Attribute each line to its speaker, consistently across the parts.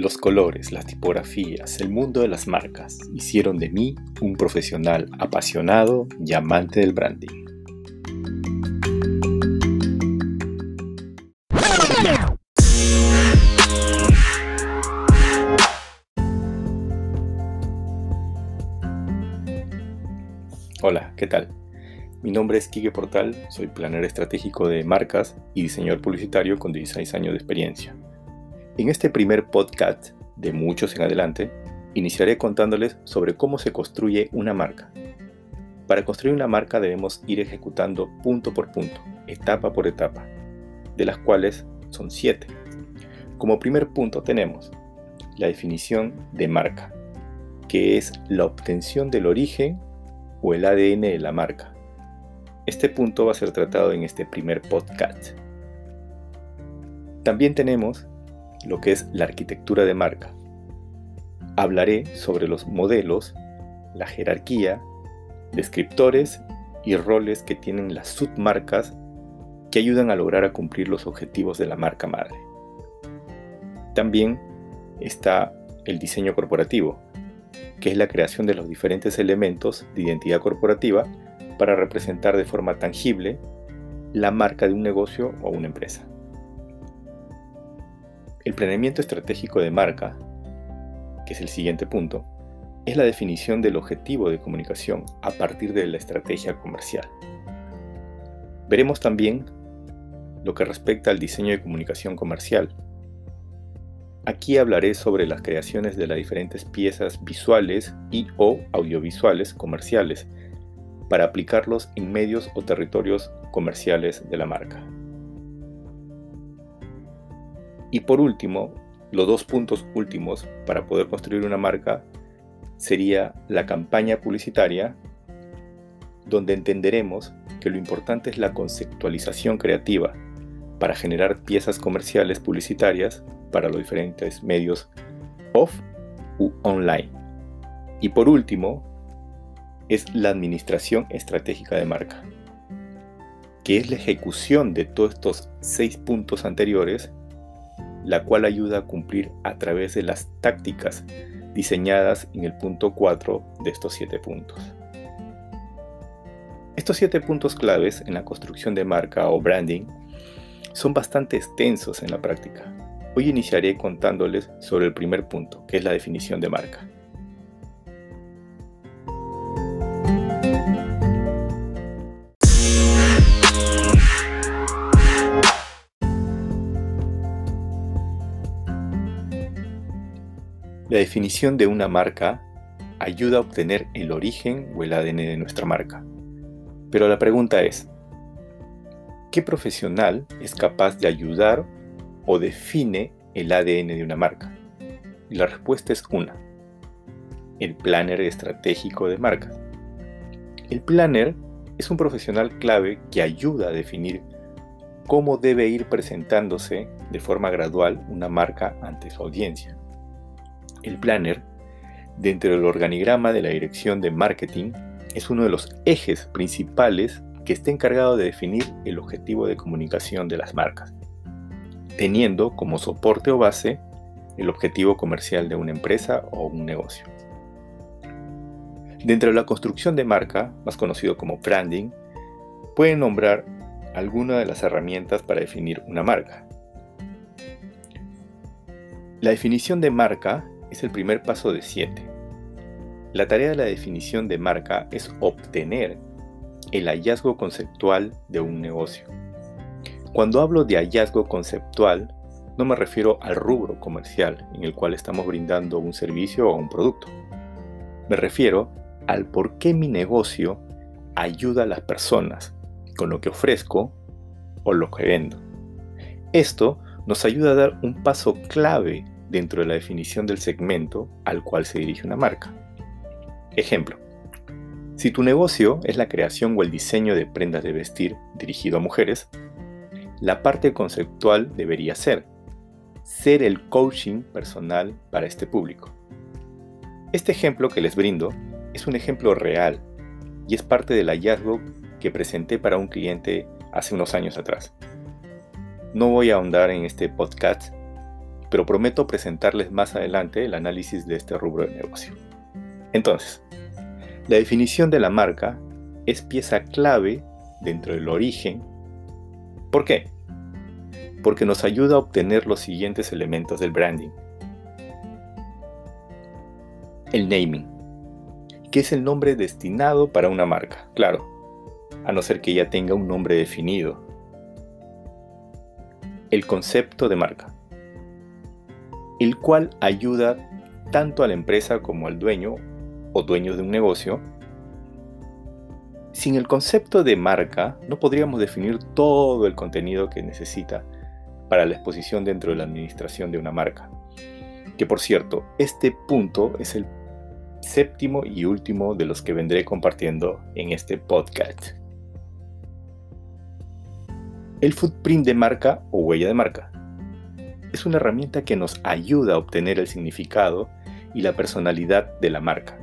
Speaker 1: Los colores, las tipografías, el mundo de las marcas hicieron de mí un profesional apasionado y amante del branding. Hola, ¿qué tal? Mi nombre es Kike Portal, soy planner estratégico de marcas y diseñador publicitario con 16 años de experiencia. En este primer podcast, de muchos en adelante, iniciaré contándoles sobre cómo se construye una marca. Para construir una marca debemos ir ejecutando punto por punto, etapa por etapa, de las cuales son siete. Como primer punto tenemos la definición de marca, que es la obtención del origen o el ADN de la marca. Este punto va a ser tratado en este primer podcast. También tenemos lo que es la arquitectura de marca. Hablaré sobre los modelos, la jerarquía, descriptores y roles que tienen las submarcas que ayudan a lograr a cumplir los objetivos de la marca madre. También está el diseño corporativo, que es la creación de los diferentes elementos de identidad corporativa para representar de forma tangible la marca de un negocio o una empresa. El planeamiento estratégico de marca, que es el siguiente punto, es la definición del objetivo de comunicación a partir de la estrategia comercial. Veremos también lo que respecta al diseño de comunicación comercial. Aquí hablaré sobre las creaciones de las diferentes piezas visuales y o audiovisuales comerciales para aplicarlos en medios o territorios comerciales de la marca. Y por último, los dos puntos últimos para poder construir una marca sería la campaña publicitaria, donde entenderemos que lo importante es la conceptualización creativa para generar piezas comerciales publicitarias para los diferentes medios off u online. Y por último, es la administración estratégica de marca, que es la ejecución de todos estos seis puntos anteriores la cual ayuda a cumplir a través de las tácticas diseñadas en el punto 4 de estos 7 puntos. Estos 7 puntos claves en la construcción de marca o branding son bastante extensos en la práctica. Hoy iniciaré contándoles sobre el primer punto, que es la definición de marca. La definición de una marca ayuda a obtener el origen o el ADN de nuestra marca. Pero la pregunta es, ¿qué profesional es capaz de ayudar o define el ADN de una marca? Y la respuesta es una, el planner estratégico de marcas. El planner es un profesional clave que ayuda a definir cómo debe ir presentándose de forma gradual una marca ante su audiencia. El planner, dentro del organigrama de la dirección de marketing, es uno de los ejes principales que está encargado de definir el objetivo de comunicación de las marcas, teniendo como soporte o base el objetivo comercial de una empresa o un negocio. Dentro de la construcción de marca, más conocido como branding, pueden nombrar alguna de las herramientas para definir una marca. La definición de marca es el primer paso de 7. La tarea de la definición de marca es obtener el hallazgo conceptual de un negocio. Cuando hablo de hallazgo conceptual, no me refiero al rubro comercial en el cual estamos brindando un servicio o un producto. Me refiero al por qué mi negocio ayuda a las personas con lo que ofrezco o lo que vendo. Esto nos ayuda a dar un paso clave dentro de la definición del segmento al cual se dirige una marca. Ejemplo, si tu negocio es la creación o el diseño de prendas de vestir dirigido a mujeres, la parte conceptual debería ser ser el coaching personal para este público. Este ejemplo que les brindo es un ejemplo real y es parte del hallazgo que presenté para un cliente hace unos años atrás. No voy a ahondar en este podcast pero prometo presentarles más adelante el análisis de este rubro de negocio. Entonces, la definición de la marca es pieza clave dentro del origen. ¿Por qué? Porque nos ayuda a obtener los siguientes elementos del branding. El naming, que es el nombre destinado para una marca, claro, a no ser que ya tenga un nombre definido. El concepto de marca, el cual ayuda tanto a la empresa como al dueño o dueños de un negocio. Sin el concepto de marca no podríamos definir todo el contenido que necesita para la exposición dentro de la administración de una marca. Que por cierto, este punto es el séptimo y último de los que vendré compartiendo en este podcast. El footprint de marca o huella de marca es una herramienta que nos ayuda a obtener el significado y la personalidad de la marca,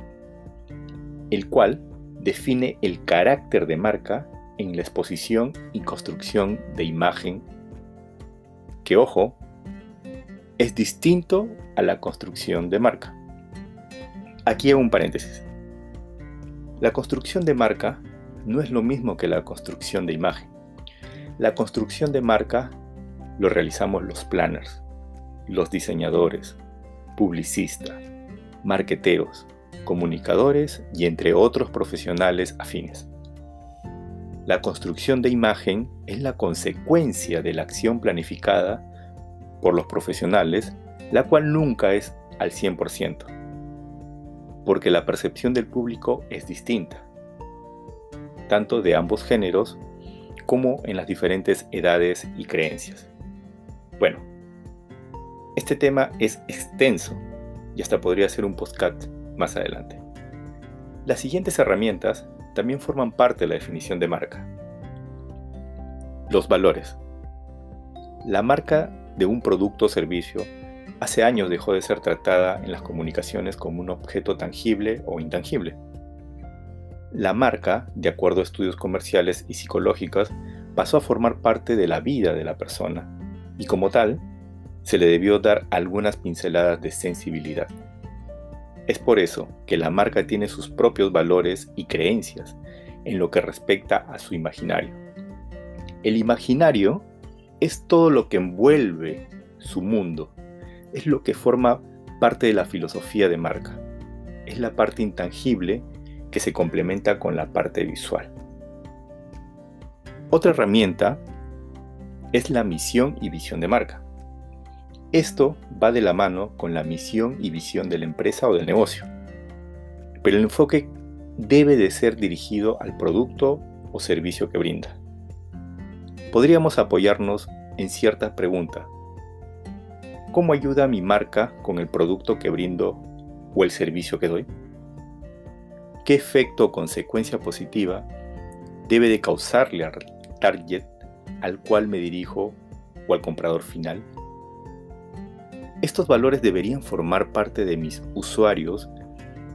Speaker 1: el cual define el carácter de marca en la exposición y construcción de imagen, que ojo, es distinto a la construcción de marca. Aquí hago un paréntesis. La construcción de marca no es lo mismo que la construcción de imagen. La construcción de marca lo realizamos los planners, los diseñadores, publicistas, marqueteros, comunicadores y entre otros profesionales afines. La construcción de imagen es la consecuencia de la acción planificada por los profesionales, la cual nunca es al 100%, porque la percepción del público es distinta, tanto de ambos géneros como en las diferentes edades y creencias. Bueno, este tema es extenso y hasta podría ser un podcast más adelante. Las siguientes herramientas también forman parte de la definición de marca. Los valores. La marca de un producto o servicio hace años dejó de ser tratada en las comunicaciones como un objeto tangible o intangible. La marca, de acuerdo a estudios comerciales y psicológicos, pasó a formar parte de la vida de la persona y como tal se le debió dar algunas pinceladas de sensibilidad. Es por eso que la marca tiene sus propios valores y creencias en lo que respecta a su imaginario. El imaginario es todo lo que envuelve su mundo, es lo que forma parte de la filosofía de marca, es la parte intangible que se complementa con la parte visual. Otra herramienta es la misión y visión de marca. Esto va de la mano con la misión y visión de la empresa o del negocio. Pero el enfoque debe de ser dirigido al producto o servicio que brinda. Podríamos apoyarnos en ciertas preguntas. ¿Cómo ayuda mi marca con el producto que brindo o el servicio que doy? ¿Qué efecto o consecuencia positiva debe de causarle al target al cual me dirijo o al comprador final? Estos valores deberían formar parte de mis usuarios,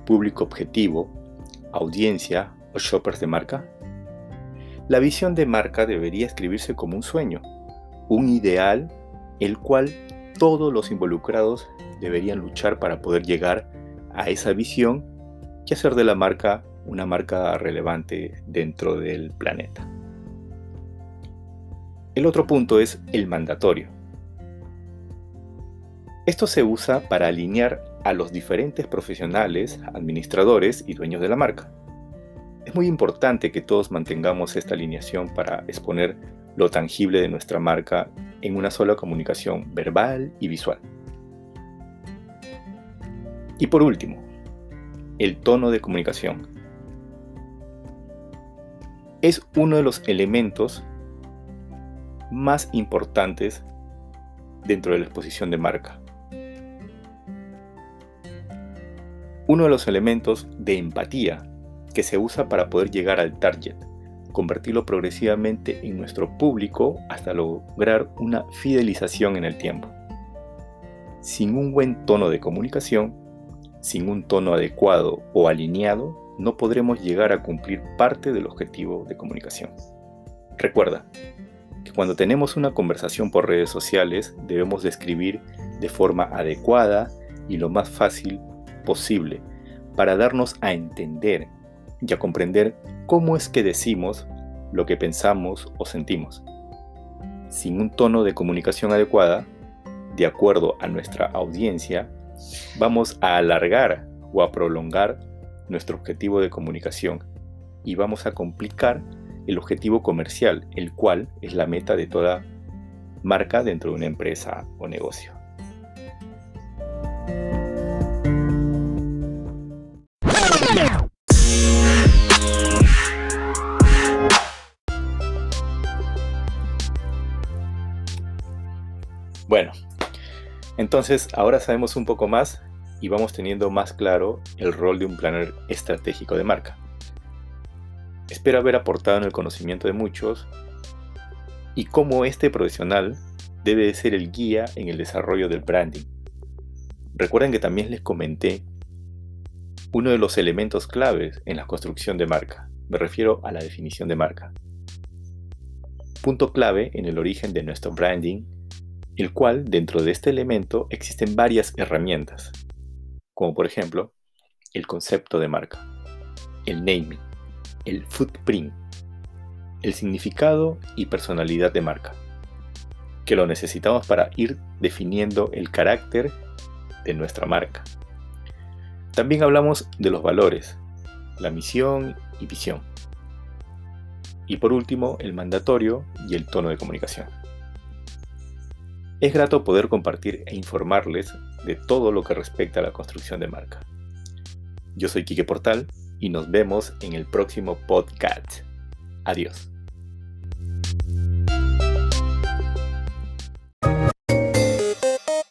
Speaker 1: público objetivo, audiencia o shoppers de marca. La visión de marca debería escribirse como un sueño, un ideal el cual todos los involucrados deberían luchar para poder llegar a esa visión y hacer de la marca una marca relevante dentro del planeta. El otro punto es el mandatorio. Esto se usa para alinear a los diferentes profesionales, administradores y dueños de la marca. Es muy importante que todos mantengamos esta alineación para exponer lo tangible de nuestra marca en una sola comunicación verbal y visual. Y por último, el tono de comunicación. Es uno de los elementos más importantes dentro de la exposición de marca. uno de los elementos de empatía que se usa para poder llegar al target, convertirlo progresivamente en nuestro público hasta lograr una fidelización en el tiempo. Sin un buen tono de comunicación, sin un tono adecuado o alineado, no podremos llegar a cumplir parte del objetivo de comunicación. Recuerda que cuando tenemos una conversación por redes sociales debemos describir de forma adecuada y lo más fácil posible para darnos a entender y a comprender cómo es que decimos lo que pensamos o sentimos. Sin un tono de comunicación adecuada, de acuerdo a nuestra audiencia, vamos a alargar o a prolongar nuestro objetivo de comunicación y vamos a complicar el objetivo comercial, el cual es la meta de toda marca dentro de una empresa o negocio. Bueno, entonces ahora sabemos un poco más y vamos teniendo más claro el rol de un planner estratégico de marca. Espero haber aportado en el conocimiento de muchos y cómo este profesional debe ser el guía en el desarrollo del branding. Recuerden que también les comenté uno de los elementos claves en la construcción de marca. Me refiero a la definición de marca. Punto clave en el origen de nuestro branding, el cual dentro de este elemento existen varias herramientas, como por ejemplo el concepto de marca, el naming, el footprint, el significado y personalidad de marca, que lo necesitamos para ir definiendo el carácter de nuestra marca. También hablamos de los valores, la misión y visión. Y por último, el mandatorio y el tono de comunicación. Es grato poder compartir e informarles de todo lo que respecta a la construcción de marca. Yo soy Quique Portal y nos vemos en el próximo podcast. Adiós.